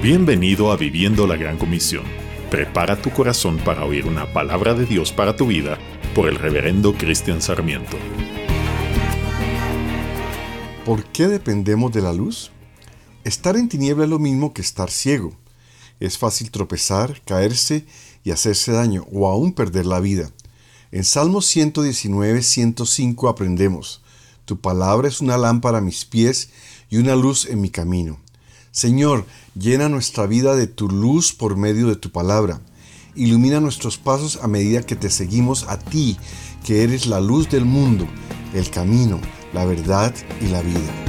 Bienvenido a Viviendo la Gran Comisión. Prepara tu corazón para oír una palabra de Dios para tu vida por el reverendo Cristian Sarmiento. ¿Por qué dependemos de la luz? Estar en tiniebla es lo mismo que estar ciego. Es fácil tropezar, caerse y hacerse daño o aún perder la vida. En Salmos 119, 105 aprendemos, Tu palabra es una lámpara a mis pies y una luz en mi camino. Señor, llena nuestra vida de tu luz por medio de tu palabra. Ilumina nuestros pasos a medida que te seguimos a ti, que eres la luz del mundo, el camino, la verdad y la vida.